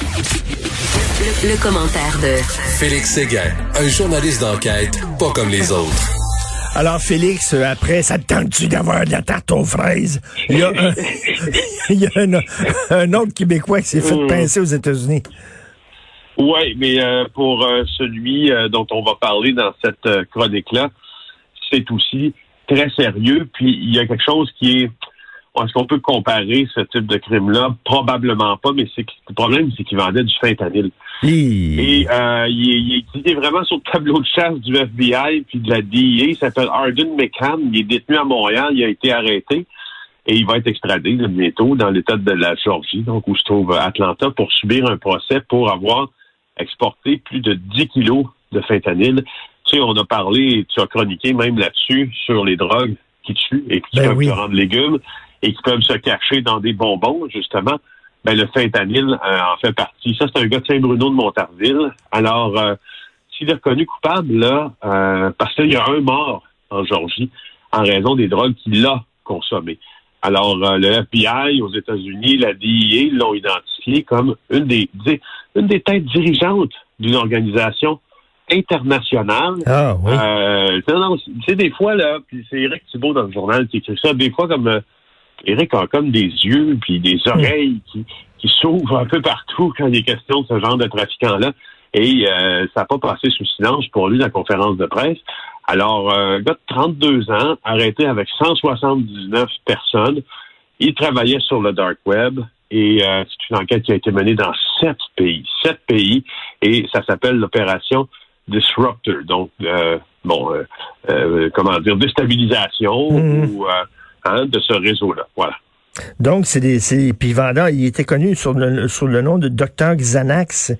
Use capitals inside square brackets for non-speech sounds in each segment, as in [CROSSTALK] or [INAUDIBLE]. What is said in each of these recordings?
Le, le commentaire de Félix Séguin, un journaliste d'enquête pas comme les autres. Alors, Félix, après, ça te tente-tu d'avoir de la tarte aux fraises? Il y a un, [LAUGHS] il y a un, un autre Québécois qui s'est fait Mm. pincer aux États-Unis. Oui, mais euh, pour euh, celui euh, dont on va parler dans cette euh, chronique-là, c'est aussi très sérieux. Puis il y a quelque chose qui est. Est-ce qu'on peut comparer ce type de crime-là? Probablement pas, mais c'est le problème, c'est qu'il vendait du fentanyl. Et euh, il, est, il est- il est vraiment sur le tableau de chasse du FBI puis de la DEA. Il s'appelle Arden McCann. Il est détenu à Montréal. Il a été arrêté. Et il va être extradé bientôt dans l'État de la Georgie, donc où se trouve Atlanta, pour subir un procès pour avoir exporté plus de 10 kilos de fentanyl. Tu sais, on a parlé, tu as chroniqué même là-dessus, sur les drogues qui tuent et qui Ben peuvent oui. se rendre légumes et qui peuvent se cacher dans des bonbons, justement. Ben, le fentanyl euh, en fait partie. Ça, c'est un gars de Saint-Bruno de Montarville. Alors, euh, s'il est reconnu coupable, là, euh, parce qu'il y a un mort en Georgie en raison des drogues qu'il a consommées. Alors, euh, le FBI aux États-Unis, la DEA l'ont identifié comme une des, une des têtes dirigeantes d'une organisation internationale Ah, oui. euh, non, non, c'est- c'est des fois, là, puis c'est Eric Thibault dans le journal qui écrit ça, des fois comme euh, Eric a comme des yeux puis des oreilles qui, qui s'ouvrent un peu partout quand il est question de ce genre de trafiquants-là. Et euh, ça n'a pas passé sous silence pour lui la conférence de presse. Alors, euh, un gars de 32 ans, arrêté avec 179 personnes, il travaillait sur le dark web et euh, c'est une enquête qui a été menée dans sept pays. Sept pays et ça s'appelle l'opération Disruptor. Donc, euh, bon, euh, euh, comment dire, déstabilisation Mhm. ou, euh, hein, de ce réseau-là. Voilà. Donc, c'est des, puis il vendait, il était connu sur le, sur le nom de Dr Xanax.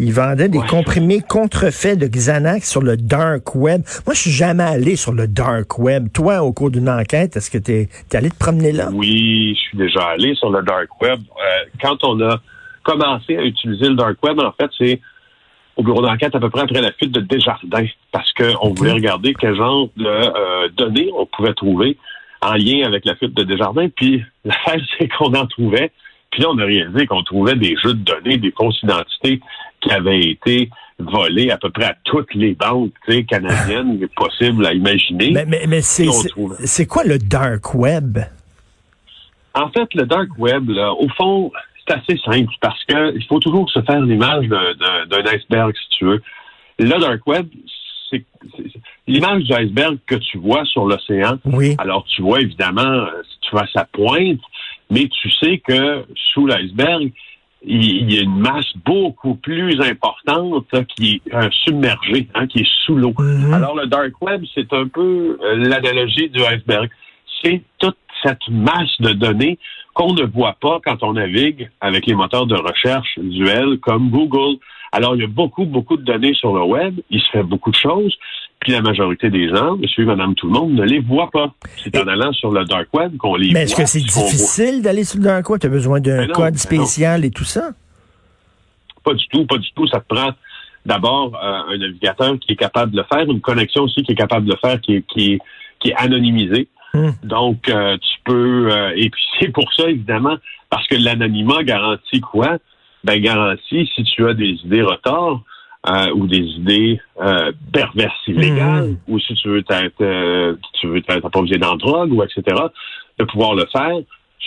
Il vendait des Ouais. comprimés contrefaits de Xanax sur le dark web. Moi, je suis jamais allé sur le dark web. Toi, au cours d'une enquête, est-ce que t'es, t'es allé te promener là? Oui, je suis déjà allé sur le dark web. Euh, quand on a commencé à utiliser le dark web, en fait, c'est au bureau d'enquête à peu près après la fuite de Desjardins, parce qu'on voulait regarder quel genre de euh, données on pouvait trouver en lien avec la fuite de Desjardins. Puis l'affaire, [LAUGHS] c'est qu'on en trouvait. Puis là, on a réalisé qu'on trouvait des jeux de données, des fausses identités qui avaient été volés à peu près à toutes les banques canadiennes [LAUGHS] possibles à imaginer. Mais, mais, mais c'est, quoi le dark web? En fait, le dark web, là, au fond, c'est assez simple parce que il faut toujours se faire l'image d'un iceberg, si tu veux. Le dark web, c'est l'image du iceberg que tu vois sur l'océan. Oui. Alors, tu vois évidemment, euh, tu vois sa pointe, mais tu sais que sous l'iceberg, il y a une masse beaucoup plus importante là, qui est euh, submergée, hein, qui est sous l'eau. Mhm. Alors, le dark web, c'est un peu euh, l'analogie du iceberg. C'est toute cette masse de données qu'on ne voit pas quand on navigue avec les moteurs de recherche visuels comme Google. Alors, il y a beaucoup, beaucoup de données sur le web. Il se fait beaucoup de choses. Puis la majorité des gens, monsieur, madame, tout le monde, ne les voit pas. C'est en allant sur le dark web qu'on les Mais est-ce voit. que c'est voit. difficile d'aller sur le dark web? Tu as besoin d'un code spécial et tout ça? Pas du tout, pas du tout. Ça te prend d'abord euh, un navigateur qui est capable de le faire, une connexion aussi qui est capable de le faire, qui est, qui est, qui est anonymisée. Hmm. Donc, euh, tu peux... euh, et puis, [LAUGHS] c'est pour ça, évidemment, parce que l'anonymat garantit quoi? Ben, garantit si tu as des idées retards euh, ou des idées euh, perverses illégales, ou si tu veux t'être, euh, tu veux en drogue, ou etc., de pouvoir le faire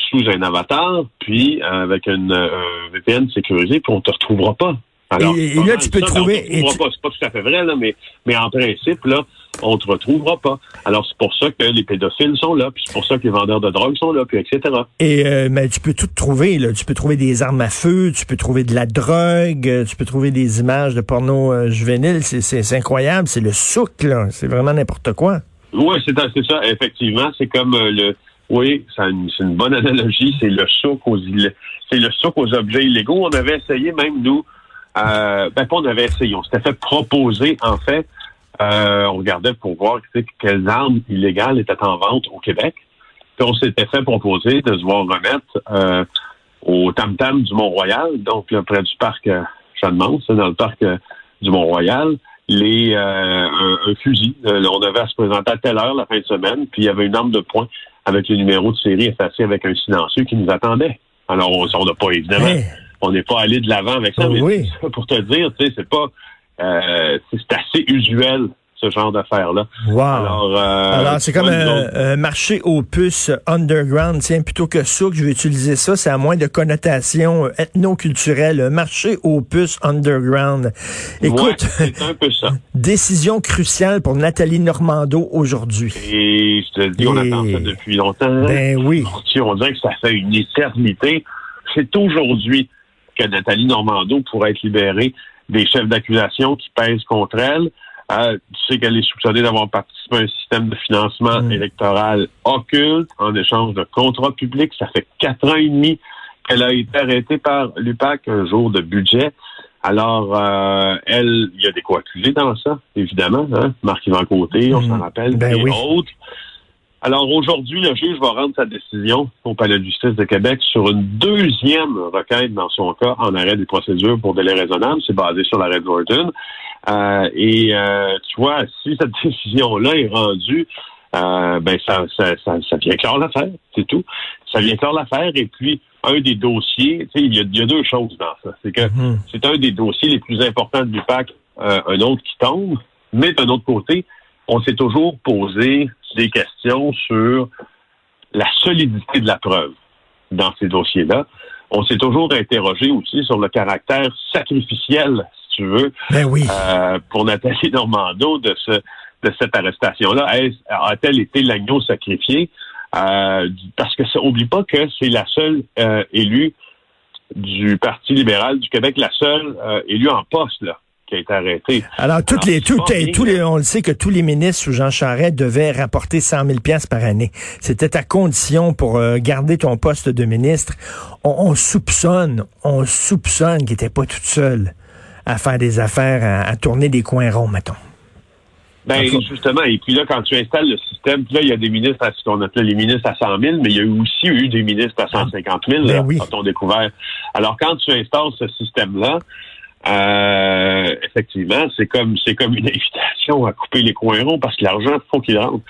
sous un avatar, puis euh, avec une euh, un VPN sécurisé, puis on te retrouvera pas. Alors, Et- là, tu peux ça, trouver- on te et tu- pas. C'est pas tout à fait vrai, là, mais, mais en principe, là, on te retrouvera pas. Alors, c'est pour ça que les pédophiles sont là, puis c'est pour ça que les vendeurs de drogue sont là, puis etc. Et euh, mais tu peux tout trouver, là. Tu peux trouver des armes à feu, tu peux trouver de la drogue, euh, tu peux trouver des images de porno euh, juvénile. C'est, c'est, c'est incroyable, c'est le souk, là. C'est vraiment n'importe quoi. Oui, c'est c'est ça, effectivement. C'est comme euh, le. Oui, c'est une, c'est une bonne analogie. C'est le souk aux c'est le souk aux objets illégaux. On avait essayé même nous. Euh, ben on avait essayé. On s'était fait proposer en fait. euh, on regardait pour voir tu sais, quelles armes illégales étaient en vente au Québec. Puis on s'était fait proposer de se voir remettre euh, au Tam Tam du Mont-Royal, donc là, près du parc euh, Jeanne-Mance, dans le parc euh, du Mont-Royal, les euh, un, un fusil. Euh, on avait à se présenter à telle heure la fin de semaine, puis il y avait une arme de poing avec le numéro de série effacé avec un silencieux qui nous attendait. Alors, on n'a pas, évidemment. On n'est pas allé de l'avant avec ça. Oh mais oui. pour te dire, tu sais, c'est pas, euh, c'est assez usuel ce genre d'affaires-là. Wow. Alors, euh, Alors, c'est comme un, autres, un marché aux puces underground. Tiens, plutôt que souk, je vais utiliser ça. C'est à moins de connotation euh, ethno-culturelle. Marché aux puces underground. Écoute, ouais, un peu ça. [LAUGHS] décision cruciale pour Nathalie Normando aujourd'hui. Et je te dis, on attend ça depuis longtemps. Ben oui. On dirait que ça fait une éternité. C'est aujourd'hui que Nathalie Normando pourrait être libérée des chefs d'accusation qui pèsent contre elle. Euh, tu sais qu'elle est soupçonnée d'avoir participé à un système de financement Mm. électoral occulte en échange de contrats publics. Ça fait quatre ans et demi qu'elle a été arrêtée par l'UPAC un jour de budget. Alors, euh, elle, il y a des co-accusés dans ça, évidemment. Hein? Marc-Yvan Côté, on Mm. s'en rappelle, Ben et oui. autres. Alors aujourd'hui, le juge va rendre sa décision au Palais de justice de Québec sur une deuxième requête dans son cas en arrêt des procédures pour délai raisonnable. C'est basé sur l'arrêt de Jordan. Euh, et euh, tu vois, si cette [LAUGHS] décision-là est rendue, euh, ben ça, ça, ça, ça vient clore l'affaire, c'est tout. Ça vient clore l'affaire. Et puis, un des dossiers, tu sais, il y a, y a deux choses dans ça. C'est que Mhm. c'est un des dossiers les plus importants du PAC, euh, un autre qui tombe. Mais d'un autre côté, on s'est toujours posé des questions sur la solidité de la preuve dans ces dossiers-là. On s'est toujours interrogé aussi sur le caractère sacrificiel, si tu veux, Ben oui. euh, pour Nathalie Normando de ce de cette arrestation-là. A-t-elle été l'agneau sacrifié? Euh, parce que ça, oublie pas que c'est la seule euh, élue du Parti libéral du Québec, la seule élue en poste là, qui a été arrêtée. Alors, toutes alors, les, tout, tous les, on le sait que tous les ministres sous Jean Charest devaient rapporter 100 000 pièces par année. C'était à condition pour euh, garder ton poste de ministre. On, on soupçonne, on soupçonne qu'il n'était pas toute seule à faire des affaires, à, à tourner des coins ronds, mettons. Ben, justement, et puis là, quand tu installes le système, puis là, il y a des ministres à ce qu'on appelait les ministres à 100 000, mais il y a aussi eu des ministres à 150 000, Ben là, oui. quand on découvert. Alors, quand tu installes ce système-là, euh, effectivement, c'est comme c'est comme une [LAUGHS] invitation à couper les coins ronds parce que l'argent, faut qu'il rentre.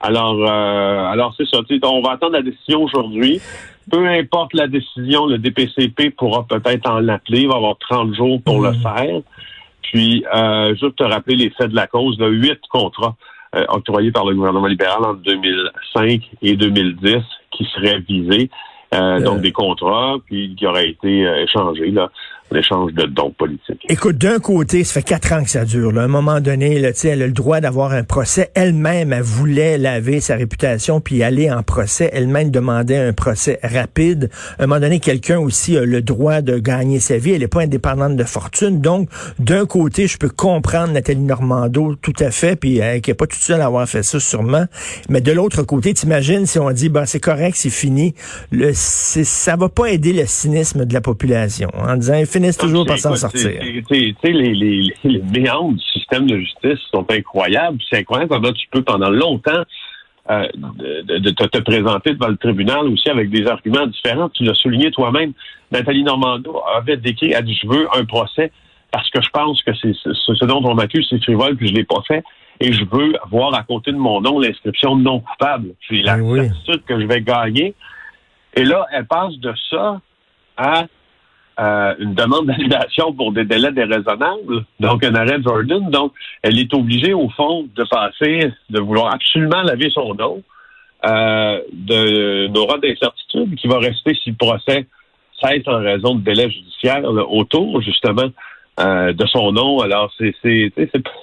Alors, euh, alors c'est ça. On va attendre la décision aujourd'hui. Peu importe la décision, le DPCP pourra peut-être en appeler. Il va avoir 30 jours pour le Mhm. faire. Puis, euh, juste te rappeler les faits de la cause, là, huit contrats euh, octroyés par le gouvernement libéral en 2005 et 2010 qui seraient visés. Euh, donc, des contrats, puis qui auraient été euh, échangés, là, en échange de dons politiques. Écoute, d'un côté, ça fait quatre ans que ça dure. Là. À un moment donné, là, elle a le droit d'avoir un procès. Elle-même, elle voulait laver sa réputation puis aller en procès. Elle-même demandait un procès rapide. À un moment donné, quelqu'un aussi a le droit de gagner sa vie. Elle n'est pas indépendante de fortune. Donc, d'un côté, je peux comprendre Nathalie Normando tout à fait, puis elle qui n'est pas toute seule à avoir fait ça sûrement. Mais de l'autre côté, t'imagines si on dit, ben c'est correct, c'est fini. Le, c'est, ça va pas aider le cynisme de la population en disant, finissent toujours par s'en sortir. Tu sais, les, les, les méandres du système de justice sont incroyables. C'est incroyable comment tu peux pendant longtemps euh, de, de te, te présenter devant le tribunal aussi avec des arguments différents. Tu l'as souligné toi-même. Nathalie Normando avait décrit, elle dit, je veux un procès parce que je pense que c'est ce, dont on m'accuse, c'est frivole, puis je l'ai pas fait. Et je veux avoir à côté de mon nom l'inscription non coupable. J'ai la Ben oui. certitude que je vais gagner. Et là, elle passe de ça à euh, une demande [LAUGHS] d'annulation pour des délais déraisonnables, donc un arrêt de Jordan. Donc, elle est obligée, au fond, de passer, de vouloir absolument laver son nom euh, d'une aura d'incertitude qui va rester si le procès cesse en raison de délais judiciaires là, autour, justement, euh, de son nom. Alors, c'est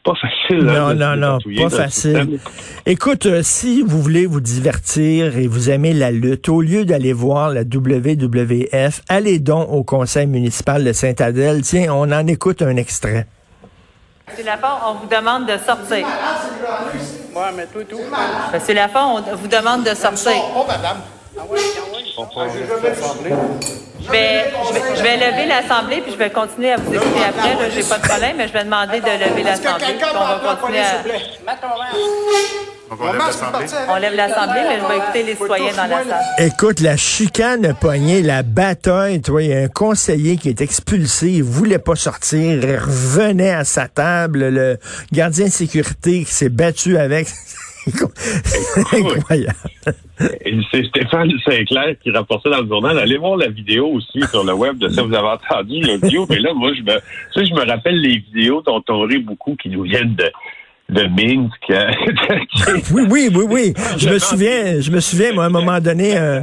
pas facile. Non, hein, de non, non, dépatouiller pas facile. Écoute, euh, si vous voulez vous divertir et vous aimez la lutte, au lieu d'aller voir la WWF, allez donc au conseil municipal de Saint-Adèle. Tiens, on en écoute un extrait. Monsieur Lafont, on vous demande de sortir. Ouais, mais tout. Monsieur Lafont, on vous demande de sortir. Oh, madame. Je vais, je vais, je vais lever l'Assemblée, puis je vais continuer à vous écouter après. Là, j'ai pas de problème, mais je vais demander de lever Est-ce que l'Assemblée, puis on peut va appeler la continuer à... on lève l'Assemblée. On lève l'Assemblée, mais je vais écouter les citoyens dans la salle. Écoute, la chicane a pogné, la bataille, toi, il y a un conseiller qui est expulsé, il voulait pas sortir, il revenait à sa table, le gardien de sécurité qui s'est battu avec. [LAUGHS] C'est incroyable. C'est Stéphane Sinclair qui rapportait dans le journal. Allez voir la vidéo aussi sur le web de ça. Vous avez entendu l'audio. Mais là, moi, je me, je me rappelle les vidéos dont on rit beaucoup qui nous viennent de, de Minsk. [LAUGHS] oui, oui, oui, oui. [LAUGHS] Je me souviens, je me souviens, moi, à un moment donné, euh,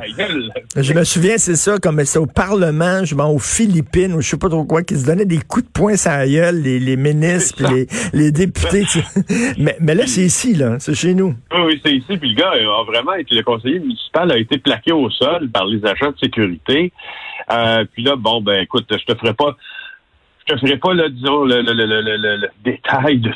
je me souviens, c'est ça, comme c'est au Parlement, je m'en aux Philippines, ou je sais pas trop quoi, qui se donnaient des coups de poing sur la gueule, les, les ministres, puis les, les députés. [LAUGHS] mais, mais là, c'est ici, là, c'est chez nous. Oui, oui, c'est ici, puis le gars a vraiment été, le conseiller municipal a été plaqué au sol par les agents de sécurité. Euh, puis là, bon, ben, écoute, je te ferai pas je ne ferai pas, là, disons, le, le, le, le détail de,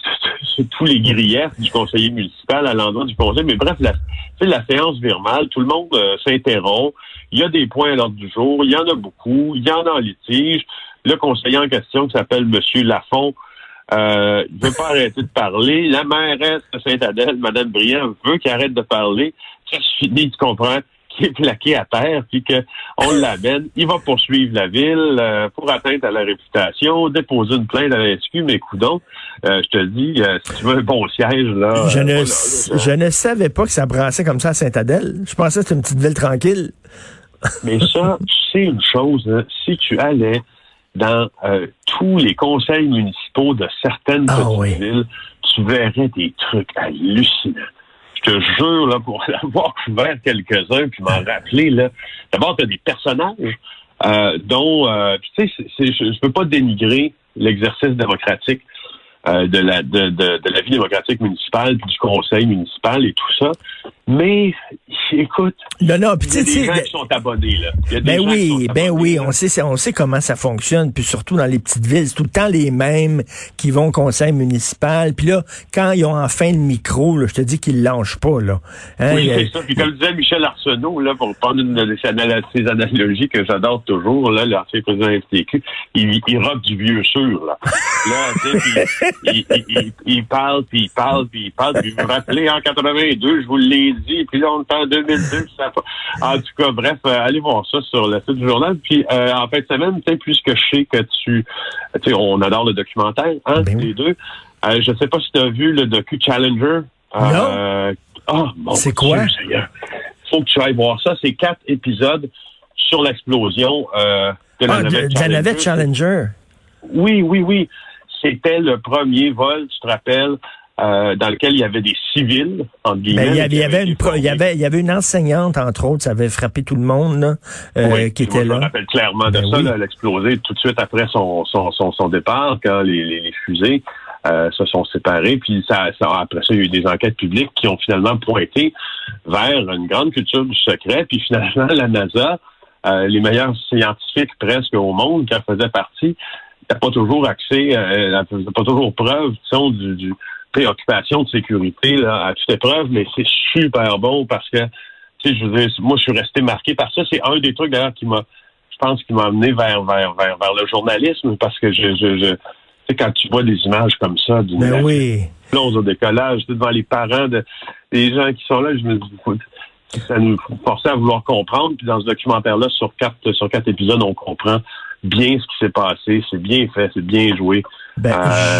tous les griefs du conseiller municipal à l'endroit du conseil, mais bref, la, la séance vire mal, tout le monde euh, s'interrompt, il y a des points à l'ordre du jour, il y en a beaucoup, il y en a en litige. Le conseiller en question, qui s'appelle M. Lafont, euh, il veut pas [LAUGHS] arrêter de parler. La mairesse de Saint-Adèle, Mme Briand, veut qu'il arrête de parler. Ça se finit, tu comprends? Qui est plaqué à terre, puis qu'on [LAUGHS] l'amène. Il va poursuivre la ville euh, pour atteinte à la réputation, déposer une plainte à la SQ, mais coudons, euh, je te dis, euh, si tu veux un bon siège, là... Je, ne, je ne savais pas que ça brassait comme ça à Saint-Adèle. Je pensais que c'était une petite ville tranquille. [LAUGHS] mais ça, c'est une chose, hein. si tu allais dans tous les conseils municipaux de certaines ah petites villes, tu verrais des trucs hallucinants je te jure, là, pour [LAUGHS] avoir couvert quelques-uns, puis m'en rappeler, là, d'abord, tu as des personnages euh, dont, euh, tu sais, je ne peux pas dénigrer l'exercice démocratique euh, de, la, de, de, de, la vie démocratique municipale, du conseil municipal et tout ça. Mais écoute, non, non, il y a des gens qui sont abonnés là. Il y a ben oui, ben oui, on sait, on sait comment ça fonctionne, puis surtout dans les petites villes, c'est tout le temps les mêmes qui vont au conseil municipal. Puis là, quand ils ont enfin le micro, là, je te dis qu'ils lâchent pas là. Hein, oui, c'est ça. Puis comme disait Michel Arsenault là, pour prendre une de ces analogies que j'adore toujours, là, l'ancien président FTQ, il, il rock du vieux sûr là. [LAUGHS] là, tu sais, il, parle, puis il parle, puis il parle. Puis vous vous rappelez, en 82, je vous l'ai dit, puis là, on est en 2002. Ça En tout cas, bref, euh, allez voir ça sur le site du journal. Puis euh, en fait, semaine, peut-être plus que je sais que tu... Tu sais, on adore le documentaire, hein, ben les deux. Euh, je sais pas si tu as vu le docu Challenger. non. Oh, C'est quoi? Il faut que tu ailles voir ça. C'est quatre épisodes sur l'explosion de la ah, de, la navette Challenger. Oui, oui, oui. C'était le premier vol, tu te rappelles, euh, dans lequel il y avait des civils, en guillemets. Ben, il, y avait, il, y avait une, il, y avait, il y avait une enseignante, entre autres, ça avait frappé tout le monde, là, euh, qui était là. Je me rappelle clairement de ben ça. Elle a explosé tout de suite après son, son, son, son départ, quand les, les, les fusées euh, se sont séparées. Puis ça, ça, après ça, il y a eu des enquêtes publiques qui ont finalement pointé vers une grande culture du secret. Puis finalement, la NASA, euh, les meilleurs scientifiques presque au monde qui en faisaient partie, n'a pas toujours accès, euh, n'a pas toujours preuve, disons, du, du préoccupation de sécurité là, à toute épreuve, mais c'est super bon parce que, tu sais, je veux dire, moi, je suis resté marqué par ça. C'est un des trucs, d'ailleurs, qui m'a, je pense, qui m'a amené vers, vers, vers, vers le journalisme parce que je, je, je tu sais, quand tu vois des images comme ça d'une ben oui. au décollage, devant les parents de, des gens qui sont là, je me dis, ça nous forçait à vouloir comprendre. Puis dans ce documentaire-là, sur quatre, sur quatre épisodes, on comprend bien ce qui s'est passé. C'est bien fait, c'est bien joué. Ben,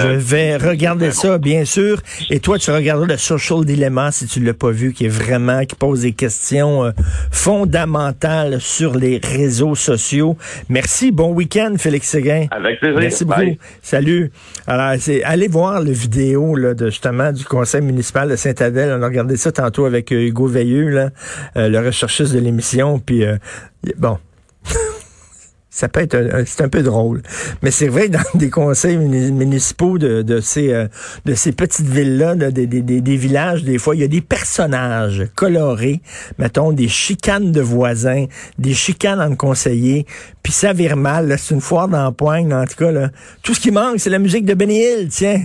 je euh, vais regarder ça, bien sûr. Et toi, tu regarderas le Social Dilemma si tu l'as pas vu, qui est vraiment, qui pose des questions euh, fondamentales sur les réseaux sociaux. Merci. Bon week-end, Félix Séguin. Avec plaisir. Merci beaucoup. Salut. Alors, c'est, allez voir le vidéo, là, de, justement, du conseil municipal de Saint-Adèle. On a regardé ça tantôt avec euh, Hugo Veilleux, là, le recherchiste de l'émission. Puis, bon, [LAUGHS] ça peut être c'est un peu drôle. Mais c'est vrai dans [LAUGHS] des conseils municipaux de, de ces euh, de ces petites villes-là, des, des, des, villages, des fois, il y a des personnages colorés, mettons des chicanes de voisins, des chicanes entre conseillers, puis ça vire mal. C'est une foire d'empoigne, en tout cas. Là. Tout ce qui manque, c'est la musique de Benny Hill, tiens.